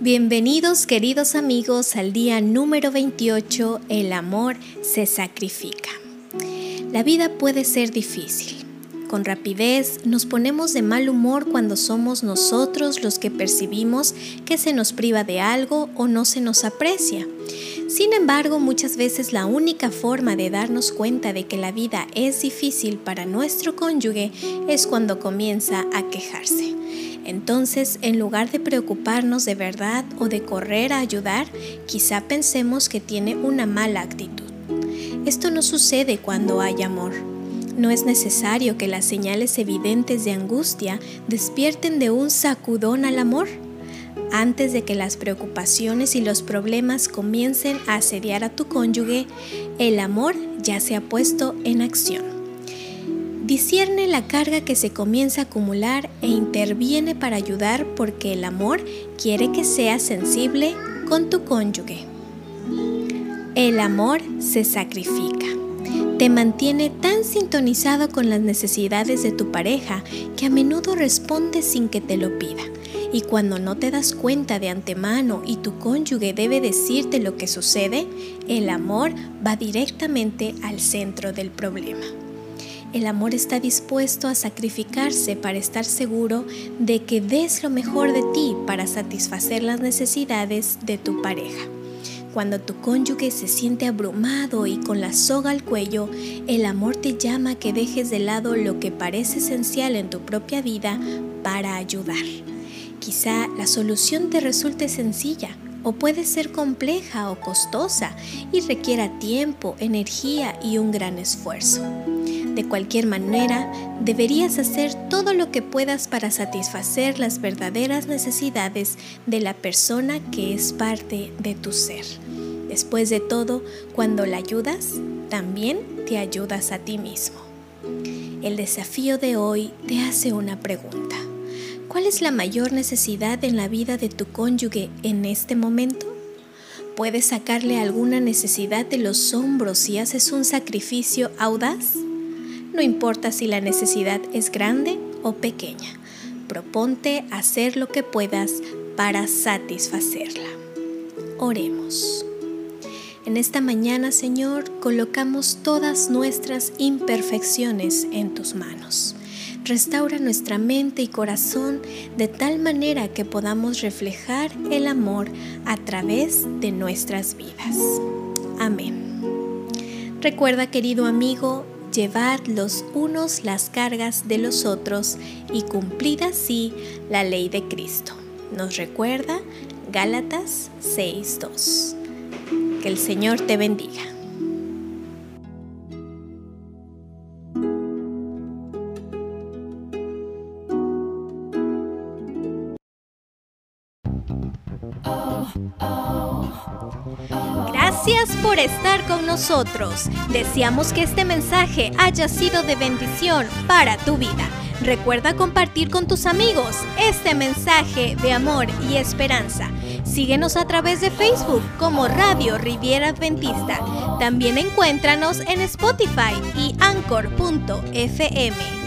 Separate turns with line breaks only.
Bienvenidos queridos amigos al día número 28, el amor se sacrifica. La vida puede ser difícil. Con rapidez nos ponemos de mal humor cuando somos nosotros los que percibimos que se nos priva de algo o no se nos aprecia. Sin embargo, muchas veces la única forma de darnos cuenta de que la vida es difícil para nuestro cónyuge es cuando comienza a quejarse. Entonces, en lugar de preocuparnos de verdad o de correr a ayudar, quizá pensemos que tiene una mala actitud. Esto no sucede cuando hay amor. No es necesario que las señales evidentes de angustia despierten de un sacudón al amor. Antes de que las preocupaciones y los problemas comiencen a asediar a tu cónyuge, el amor ya se ha puesto en acción. Discierne la carga que se comienza a acumular e interviene para ayudar porque el amor quiere que seas sensible con tu cónyuge. El amor se sacrifica. Te mantiene tan sintonizado con las necesidades de tu pareja que a menudo responde sin que te lo pida. Y cuando no te das cuenta de antemano y tu cónyuge debe decirte lo que sucede, el amor va directamente al centro del problema. El amor está dispuesto a sacrificarse para estar seguro de que des lo mejor de ti para satisfacer las necesidades de tu pareja. Cuando tu cónyuge se siente abrumado y con la soga al cuello, el amor te llama a que dejes de lado lo que parece esencial en tu propia vida para ayudar. Quizá la solución te resulte sencilla o puede ser compleja o costosa y requiera tiempo, energía y un gran esfuerzo. De cualquier manera, deberías hacer todo lo que puedas para satisfacer las verdaderas necesidades de la persona que es parte de tu ser. Después de todo, cuando la ayudas, también te ayudas a ti mismo. El desafío de hoy te hace una pregunta. ¿Cuál es la mayor necesidad en la vida de tu cónyuge en este momento? ¿Puedes sacarle alguna necesidad de los hombros si haces un sacrificio audaz? no importa si la necesidad es grande o pequeña. Proponte hacer lo que puedas para satisfacerla. Oremos. En esta mañana, Señor, colocamos todas nuestras imperfecciones en tus manos. Restaura nuestra mente y corazón de tal manera que podamos reflejar el amor a través de nuestras vidas. Amén. Recuerda, querido amigo, llevar los unos las cargas de los otros y cumplir así la ley de Cristo. Nos recuerda Gálatas 6.2. Que el Señor te bendiga. Gracias por estar con nosotros. Deseamos que este mensaje haya sido de bendición para tu vida. Recuerda compartir con tus amigos este mensaje de amor y esperanza. Síguenos a través de Facebook como Radio Riviera Adventista. También encuéntranos en Spotify y Anchor.fm.